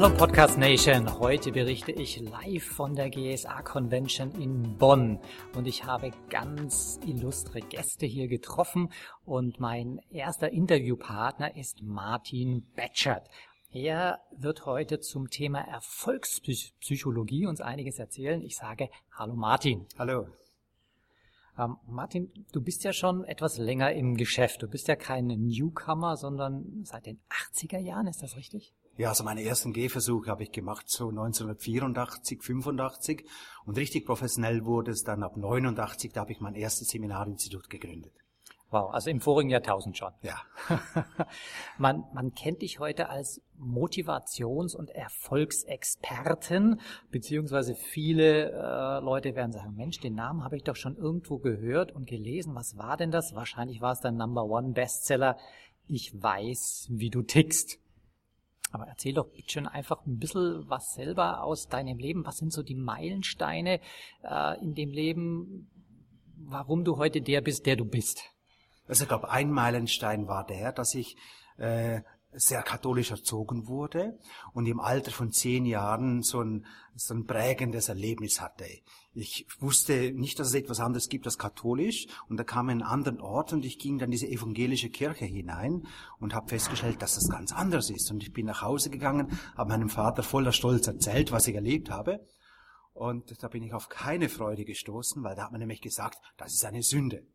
Hallo Podcast Nation, heute berichte ich live von der GSA Convention in Bonn und ich habe ganz illustre Gäste hier getroffen und mein erster Interviewpartner ist Martin Betschert. Er wird heute zum Thema Erfolgspsychologie uns einiges erzählen. Ich sage Hallo Martin. Hallo. Ähm, Martin, du bist ja schon etwas länger im Geschäft. Du bist ja kein Newcomer, sondern seit den 80er Jahren, ist das richtig? Ja, also meine ersten Gehversuche habe ich gemacht so 1984, 85 und richtig professionell wurde es dann ab 89, da habe ich mein erstes Seminarinstitut gegründet. Wow, also im vorigen Jahrtausend schon. Ja. man, man kennt dich heute als Motivations- und Erfolgsexperten, beziehungsweise viele äh, Leute werden sagen, Mensch, den Namen habe ich doch schon irgendwo gehört und gelesen. Was war denn das? Wahrscheinlich war es dein Number One Bestseller. Ich weiß, wie du tickst. Aber erzähl doch bitte schön einfach ein bisschen was selber aus deinem Leben. Was sind so die Meilensteine äh, in dem Leben, warum du heute der bist, der du bist? Also ich glaube, ein Meilenstein war der, dass ich äh, sehr katholisch erzogen wurde und im Alter von zehn Jahren so ein, so ein prägendes Erlebnis hatte. Ich wusste nicht, dass es etwas anderes gibt als katholisch und da kam ein anderen Ort und ich ging dann diese evangelische Kirche hinein und habe festgestellt, dass das ganz anders ist. Und ich bin nach Hause gegangen, habe meinem Vater voller Stolz erzählt, was ich erlebt habe. Und da bin ich auf keine Freude gestoßen, weil da hat man nämlich gesagt, das ist eine Sünde.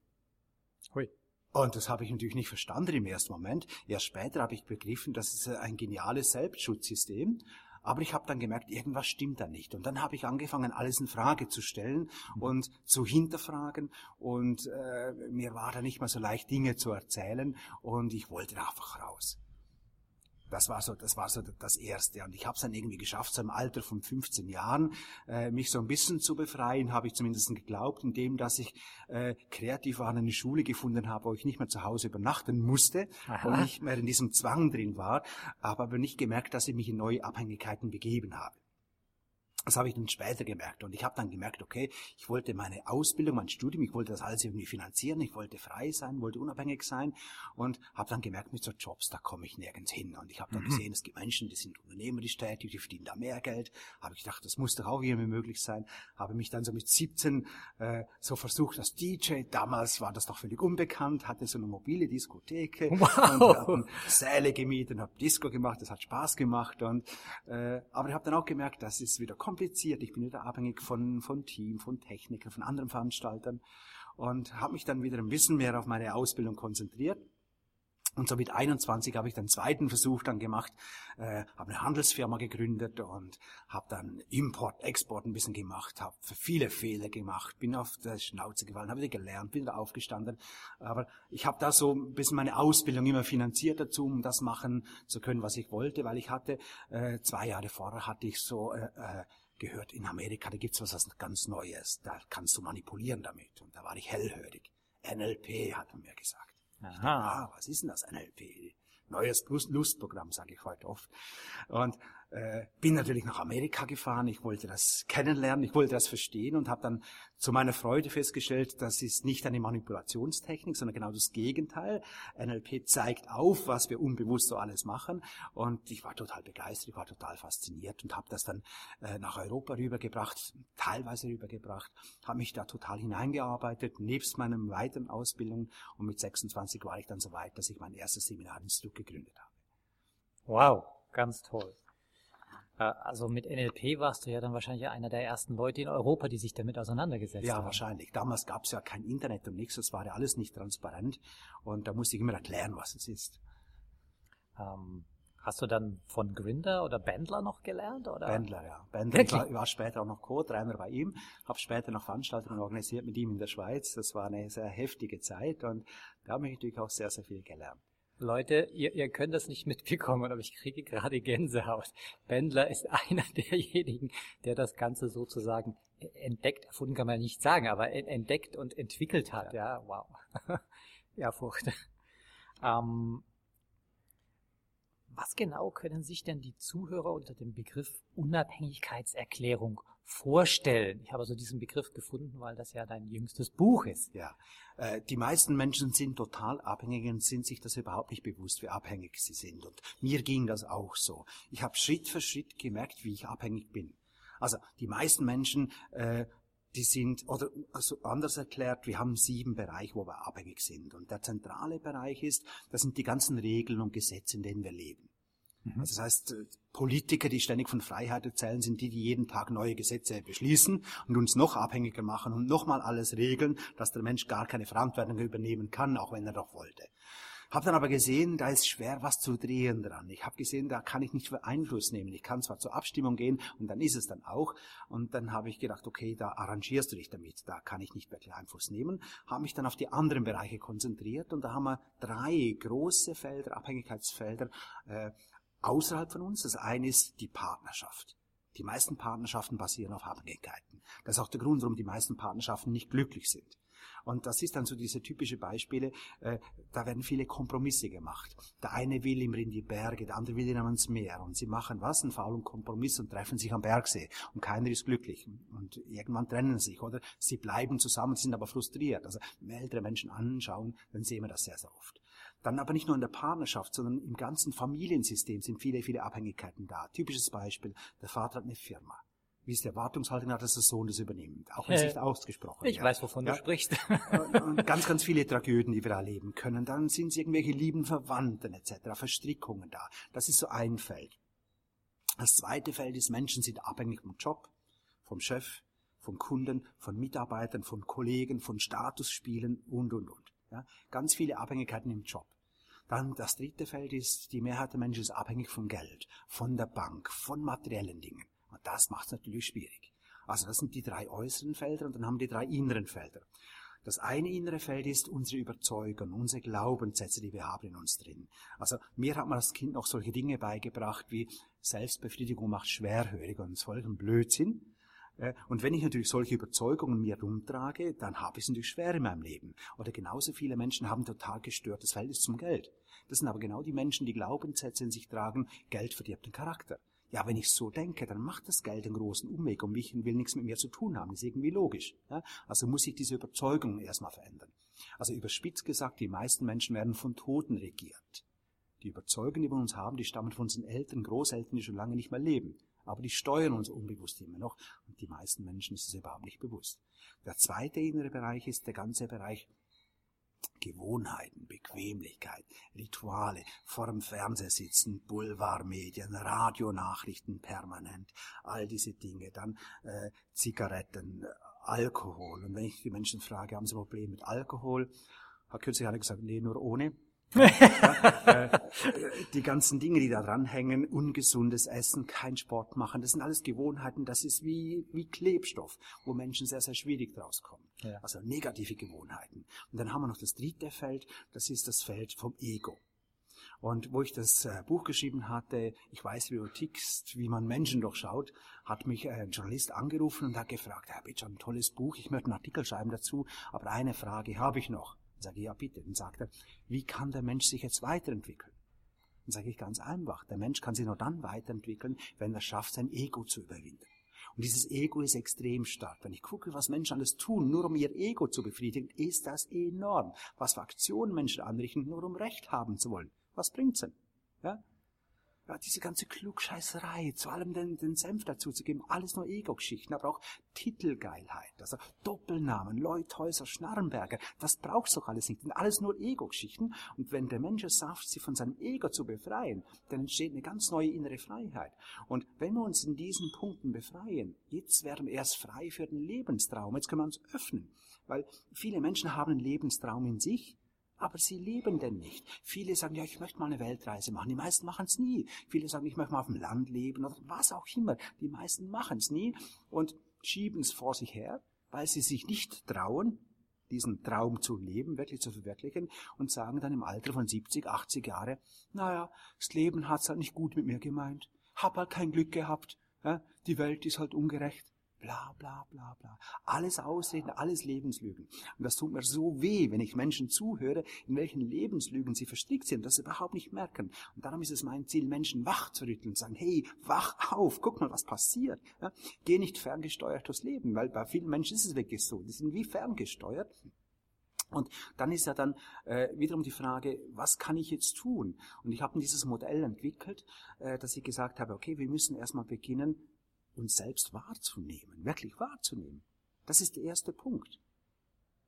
Hui. Und das habe ich natürlich nicht verstanden im ersten Moment. Erst später habe ich begriffen, das ist ein geniales Selbstschutzsystem. Aber ich habe dann gemerkt, irgendwas stimmt da nicht. Und dann habe ich angefangen, alles in Frage zu stellen und zu hinterfragen. Und äh, mir war da nicht mehr so leicht, Dinge zu erzählen. Und ich wollte einfach raus. Das war so, das war so das Erste. Und ich habe es dann irgendwie geschafft, so im Alter von 15 Jahren, äh, mich so ein bisschen zu befreien, habe ich zumindest geglaubt, indem dass ich äh, kreativ war, eine Schule gefunden habe, wo ich nicht mehr zu Hause übernachten musste Aha. und nicht mehr in diesem Zwang drin war, aber, aber nicht gemerkt, dass ich mich in neue Abhängigkeiten begeben habe. Das habe ich dann später gemerkt. Und ich habe dann gemerkt, okay, ich wollte meine Ausbildung, mein Studium, ich wollte das alles irgendwie finanzieren, ich wollte frei sein, wollte unabhängig sein und habe dann gemerkt, mit so Jobs, da komme ich nirgends hin. Und ich habe dann mhm. gesehen, es gibt Menschen, die sind unternehmerisch tätig, die verdienen da mehr Geld. Habe ich gedacht, das muss doch auch irgendwie möglich sein. Habe mich dann so mit 17 äh, so versucht als DJ. Damals war das noch völlig unbekannt, hatte so eine mobile Diskothek wow. und habe Säle gemietet, habe Disco gemacht, das hat Spaß gemacht. Und, äh, aber ich habe dann auch gemerkt, das ist wieder komplett kompliziert. Ich bin wieder abhängig von, von Team, von Technikern, von anderen Veranstaltern und habe mich dann wieder ein bisschen mehr auf meine Ausbildung konzentriert und so mit 21 habe ich den zweiten Versuch dann gemacht, äh, habe eine Handelsfirma gegründet und habe dann Import, Export ein bisschen gemacht, habe viele Fehler gemacht, bin auf der Schnauze gefallen, habe wieder gelernt, bin wieder aufgestanden. Aber ich habe da so ein bisschen meine Ausbildung immer finanziert dazu, um das machen zu können, was ich wollte, weil ich hatte, äh, zwei Jahre vorher hatte ich so äh, äh, gehört, in Amerika, da gibt's was ganz Neues, da kannst du manipulieren damit. Und da war ich hellhörig. NLP, hat man mir gesagt. Aha. Ah, was ist denn das NLP? Neues Lustprogramm, sage ich heute oft. Und äh, bin natürlich nach Amerika gefahren, ich wollte das kennenlernen, ich wollte das verstehen und habe dann zu meiner Freude festgestellt, das ist nicht eine Manipulationstechnik, sondern genau das Gegenteil. NLP zeigt auf, was wir unbewusst so alles machen und ich war total begeistert, ich war total fasziniert und habe das dann äh, nach Europa rübergebracht, teilweise rübergebracht, habe mich da total hineingearbeitet, nebst meinem weiteren Ausbildung und mit 26 war ich dann so weit, dass ich mein erstes Seminarinstitut gegründet habe. Wow, ganz toll. Äh, also mit NLP warst du ja dann wahrscheinlich einer der ersten Leute in Europa, die sich damit auseinandergesetzt ja, haben. Ja, wahrscheinlich. Damals gab es ja kein Internet und nichts, das war ja alles nicht transparent und da musste ich immer erklären, was es ist. Ähm, hast du dann von Grinder oder Bendler noch gelernt? Oder? Bendler, ja. Bendler ich war, war, später auch noch Co-Trainer bei ihm, habe später noch Veranstaltungen organisiert mit ihm in der Schweiz. Das war eine sehr heftige Zeit und da habe ich natürlich auch sehr, sehr viel gelernt. Leute, ihr, ihr könnt das nicht mitbekommen, aber ich kriege gerade Gänsehaut. Bendler ist einer derjenigen, der das Ganze sozusagen entdeckt, erfunden kann man nicht sagen, aber entdeckt und entwickelt hat. Ja, wow. Ehrfurcht. Ähm, was genau können sich denn die Zuhörer unter dem Begriff Unabhängigkeitserklärung vorstellen? Ich habe also diesen Begriff gefunden, weil das ja dein jüngstes Buch ist. Ja, äh, die meisten Menschen sind total abhängig und sind sich das überhaupt nicht bewusst, wie abhängig sie sind. Und mir ging das auch so. Ich habe Schritt für Schritt gemerkt, wie ich abhängig bin. Also die meisten Menschen äh, die sind, oder also anders erklärt, wir haben sieben Bereiche, wo wir abhängig sind. Und der zentrale Bereich ist, das sind die ganzen Regeln und Gesetze, in denen wir leben. Mhm. Also das heißt, äh, Politiker, die ständig von Freiheit erzählen, sind die, die jeden Tag neue Gesetze beschließen und uns noch abhängiger machen und nochmal alles regeln, dass der Mensch gar keine Verantwortung übernehmen kann, auch wenn er doch wollte. Habe dann aber gesehen, da ist schwer was zu drehen dran. Ich habe gesehen, da kann ich nicht Einfluss nehmen. Ich kann zwar zur Abstimmung gehen und dann ist es dann auch. Und dann habe ich gedacht, okay, da arrangierst du dich damit. Da kann ich nicht wirklich Einfluss nehmen. Habe mich dann auf die anderen Bereiche konzentriert und da haben wir drei große Felder, Abhängigkeitsfelder äh, außerhalb von uns. Das eine ist die Partnerschaft. Die meisten Partnerschaften basieren auf Abhängigkeiten. Das ist auch der Grund, warum die meisten Partnerschaften nicht glücklich sind. Und das ist dann so diese typische Beispiele, äh, da werden viele Kompromisse gemacht. Der eine will immer in die Berge, der andere will immer ins Meer. Und sie machen was? Einen faulen Kompromiss und treffen sich am Bergsee. Und keiner ist glücklich. Und irgendwann trennen sie sich, oder? Sie bleiben zusammen, sind aber frustriert. Also, wenn ältere Menschen anschauen, dann sehen wir das sehr, sehr oft. Dann aber nicht nur in der Partnerschaft, sondern im ganzen Familiensystem sind viele, viele Abhängigkeiten da. Typisches Beispiel, der Vater hat eine Firma wie es die Erwartungshaltung hat, dass der Sohn das übernimmt. Auch wenn es nicht ausgesprochen Ich ja. weiß, wovon ja. du sprichst. und ganz, ganz viele Tragödien, die wir erleben können. Dann sind es irgendwelche lieben Verwandten etc., Verstrickungen da. Das ist so ein Feld. Das zweite Feld ist, Menschen sind abhängig vom Job, vom Chef, vom Kunden, von Mitarbeitern, von Kollegen, von Statusspielen und, und, und. Ja? Ganz viele Abhängigkeiten im Job. Dann das dritte Feld ist, die Mehrheit der Menschen ist abhängig vom Geld, von der Bank, von materiellen Dingen. Und das macht es natürlich schwierig. Also das sind die drei äußeren Felder und dann haben wir die drei inneren Felder. Das eine innere Feld ist unsere Überzeugung, unsere Glaubenssätze, die wir haben in uns drin. Also mir hat man als Kind noch solche Dinge beigebracht wie Selbstbefriedigung macht schwerhörig und solchen Blödsinn. Äh, und wenn ich natürlich solche Überzeugungen mir rumtrage, dann habe ich es natürlich schwer in meinem Leben. Oder genauso viele Menschen haben total gestörtes Verhältnis zum Geld. Das sind aber genau die Menschen, die Glaubenssätze in sich tragen, Geld verdirbt den Charakter. Ja, wenn ich so denke, dann macht das Geld einen großen Umweg um mich und will nichts mit mir zu tun haben. Das ist irgendwie logisch. Ja? Also muss ich diese Überzeugung erstmal verändern. Also überspitzt gesagt, die meisten Menschen werden von Toten regiert. Die Überzeugungen, die wir uns haben, die stammen von unseren Eltern, Großeltern, die schon lange nicht mehr leben. Aber die steuern uns unbewusst immer noch. Und die meisten Menschen ist es überhaupt nicht bewusst. Der zweite innere Bereich ist der ganze Bereich Gewohnheiten, Bequemlichkeit, Rituale, vor dem Fernseher sitzen, Boulevardmedien, Radionachrichten permanent, all diese Dinge, dann äh, Zigaretten, Alkohol. Und wenn ich die Menschen frage, haben sie ein Problem mit Alkohol, hat kürzlich einer gesagt, nee, nur ohne. Äh, die ganzen Dinge, die da dranhängen, ungesundes Essen, kein Sport machen, das sind alles Gewohnheiten, das ist wie, wie Klebstoff, wo Menschen sehr, sehr schwierig draus kommen. Ja. Also negative Gewohnheiten. Und dann haben wir noch das dritte Feld, das ist das Feld vom Ego. Und wo ich das äh, Buch geschrieben hatte, ich weiß, wie du tickst, wie man Menschen durchschaut, hat mich ein Journalist angerufen und hat gefragt, Herr Bitsch, ein tolles Buch, ich möchte einen Artikel schreiben dazu, aber eine Frage habe ich noch. Sage ich, ja bitte. Dann sagt er, wie kann der Mensch sich jetzt weiterentwickeln? Dann sage ich ganz einfach, der Mensch kann sich nur dann weiterentwickeln, wenn er schafft, sein Ego zu überwinden. Und dieses Ego ist extrem stark. Wenn ich gucke, was Menschen alles tun, nur um ihr Ego zu befriedigen, ist das enorm. Was für Aktionen Menschen anrichten, nur um Recht haben zu wollen. Was bringt's denn? Ja? Ja, diese ganze Klugscheißerei, zu allem den, den Senf dazu zu geben, alles nur Ego-Geschichten, aber auch Titelgeilheit, also Doppelnamen, Leuthäuser, Schnarrenberger, das braucht's doch alles nicht, sind alles nur Ego-Geschichten. Und wenn der Mensch es schafft, sich von seinem Ego zu befreien, dann entsteht eine ganz neue innere Freiheit. Und wenn wir uns in diesen Punkten befreien, jetzt werden wir erst frei für den Lebenstraum, jetzt können wir uns öffnen. Weil viele Menschen haben einen Lebenstraum in sich, aber sie leben denn nicht. Viele sagen, ja, ich möchte mal eine Weltreise machen. Die meisten machen es nie. Viele sagen, ich möchte mal auf dem Land leben oder was auch immer. Die meisten machen es nie und schieben es vor sich her, weil sie sich nicht trauen, diesen Traum zu leben, wirklich zu verwirklichen und sagen dann im Alter von 70, 80 Jahre, naja, das Leben hat's halt nicht gut mit mir gemeint, hab halt kein Glück gehabt, die Welt ist halt ungerecht bla bla bla bla. Alles Ausreden, alles Lebenslügen. Und das tut mir so weh, wenn ich Menschen zuhöre, in welchen Lebenslügen sie verstrickt sind, dass sie überhaupt nicht merken. Und darum ist es mein Ziel, Menschen wach zu rütteln und sagen, hey, wach auf, guck mal, was passiert. Ja, geh nicht ferngesteuert durchs Leben, weil bei vielen Menschen ist es wirklich so. Die sind wie ferngesteuert. Und dann ist ja dann äh, wiederum die Frage, was kann ich jetzt tun? Und ich habe dieses Modell entwickelt, äh, dass ich gesagt habe, okay, wir müssen erstmal beginnen, uns selbst wahrzunehmen, wirklich wahrzunehmen. Das ist der erste Punkt.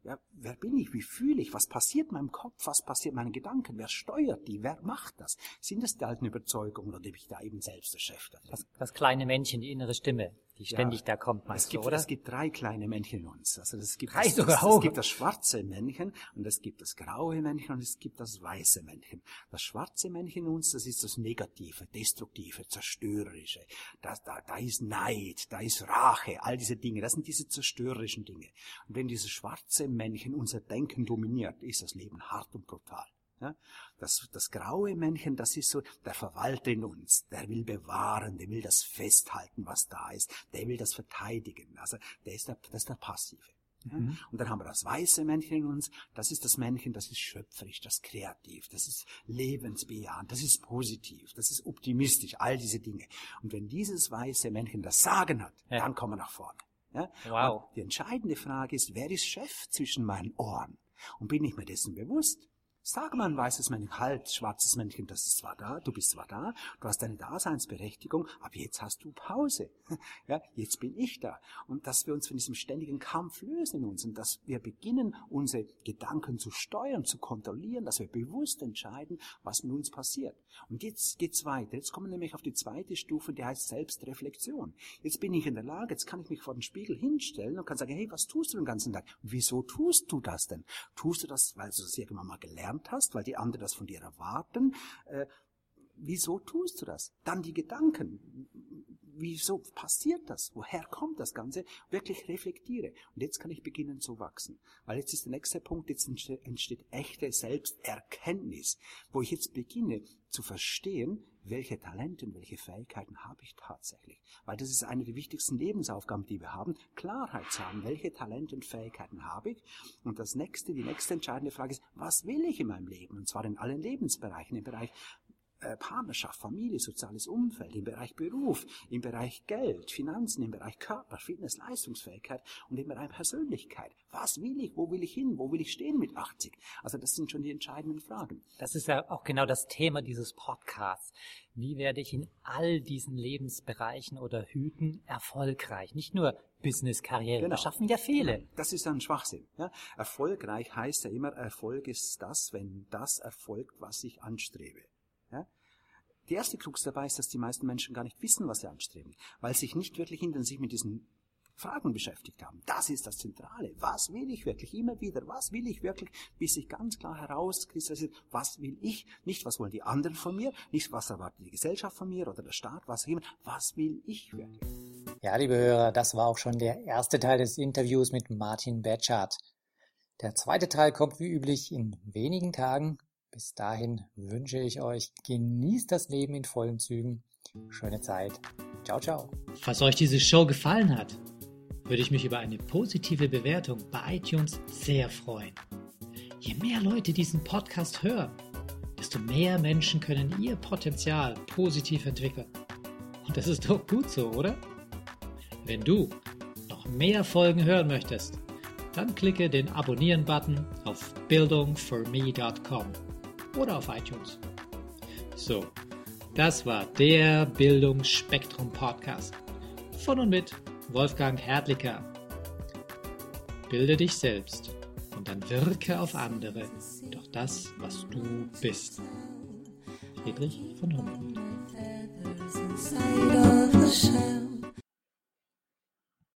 Ja, wer bin ich? Wie fühle ich? Was passiert in meinem Kopf? Was passiert in meinen Gedanken? Wer steuert die? Wer macht das? Sind es die alten Überzeugungen oder bin ich da eben selbst der Chef? Das, das kleine Männchen, die innere Stimme die ständig ja, da kommt, meinst es gibt, du, oder? Es gibt drei kleine Männchen in uns. Also es gibt das, auch. Es gibt das schwarze Männchen und es gibt das graue Männchen und es gibt das weiße Männchen. Das schwarze Männchen in uns, das ist das Negative, Destruktive, Zerstörerische. Das, da, da ist Neid, da ist Rache, all diese Dinge. Das sind diese zerstörerischen Dinge. Und wenn dieses schwarze Männchen unser Denken dominiert, ist das Leben hart und brutal. Ja? Das, das graue Männchen, das ist so der Verwalter in uns, der will bewahren, der will das festhalten, was da ist, der will das verteidigen. Also der ist der, das ist der Passive. Ja? Mhm. Und dann haben wir das weiße Männchen in uns, das ist das Männchen, das ist schöpferisch, das ist kreativ, das ist lebensbejahend, das ist positiv, das ist optimistisch, all diese Dinge. Und wenn dieses weiße Männchen das Sagen hat, ja. dann kommen wir nach vorne. Ja? Wow. Und die entscheidende Frage ist, wer ist Chef zwischen meinen Ohren? Und bin ich mir dessen bewusst? Sag mal ein weißes Männchen, halt, schwarzes Männchen, das ist zwar da, du bist zwar da, du hast deine Daseinsberechtigung, aber jetzt hast du Pause. Ja, jetzt bin ich da. Und dass wir uns von diesem ständigen Kampf lösen in uns und dass wir beginnen, unsere Gedanken zu steuern, zu kontrollieren, dass wir bewusst entscheiden, was mit uns passiert. Und jetzt geht's weiter. Jetzt kommen wir nämlich auf die zweite Stufe, die heißt Selbstreflexion. Jetzt bin ich in der Lage, jetzt kann ich mich vor den Spiegel hinstellen und kann sagen, hey, was tust du den ganzen Tag? Wieso tust du das denn? Tust du das, weil du das irgendwann mal gelernt gelernt hast, weil die anderen das von dir erwarten. Äh, wieso tust du das? Dann die Gedanken. Wieso passiert das? Woher kommt das Ganze? Wirklich reflektiere. Und jetzt kann ich beginnen zu wachsen. Weil jetzt ist der nächste Punkt, jetzt entsteht echte Selbsterkenntnis, wo ich jetzt beginne zu verstehen, welche Talente und welche Fähigkeiten habe ich tatsächlich. Weil das ist eine der wichtigsten Lebensaufgaben, die wir haben, Klarheit zu haben, welche Talente und Fähigkeiten habe ich. Und das nächste, die nächste entscheidende Frage ist, was will ich in meinem Leben? Und zwar in allen Lebensbereichen, im Bereich Partnerschaft, Familie, soziales Umfeld, im Bereich Beruf, im Bereich Geld, Finanzen, im Bereich Körper, Fitness, Leistungsfähigkeit und im Bereich Persönlichkeit. Was will ich? Wo will ich hin? Wo will ich stehen mit 80? Also das sind schon die entscheidenden Fragen. Das ist ja auch genau das Thema dieses Podcasts. Wie werde ich in all diesen Lebensbereichen oder Hüten erfolgreich? Nicht nur Business, Karriere. Genau. Das schaffen ja viele. Das ist ein Schwachsinn. Ja? Erfolgreich heißt ja immer, Erfolg ist das, wenn das erfolgt, was ich anstrebe. Ja? Die erste Krux dabei ist, dass die meisten Menschen gar nicht wissen, was sie anstreben, weil sie sich nicht wirklich intensiv mit diesen Fragen beschäftigt haben. Das ist das Zentrale. Was will ich wirklich? Immer wieder. Was will ich wirklich? Bis sich ganz klar herauskristallisiert, was will ich? Nicht, was wollen die anderen von mir? Nicht, was erwartet die Gesellschaft von mir oder der Staat? Was immer. Was will ich wirklich? Ja, liebe Hörer, das war auch schon der erste Teil des Interviews mit Martin Betschart. Der zweite Teil kommt wie üblich in wenigen Tagen. Bis dahin wünsche ich euch, genießt das Leben in vollen Zügen. Schöne Zeit. Ciao, ciao. Falls euch diese Show gefallen hat, würde ich mich über eine positive Bewertung bei iTunes sehr freuen. Je mehr Leute diesen Podcast hören, desto mehr Menschen können ihr Potenzial positiv entwickeln. Und das ist doch gut so, oder? Wenn du noch mehr Folgen hören möchtest, dann klicke den Abonnieren-Button auf bildungforme.com oder auf iTunes. So, das war der Bildungsspektrum Podcast. Von und mit Wolfgang Hertlicker. Bilde dich selbst und dann wirke auf andere durch das, was du bist. Friedrich von Humboldt.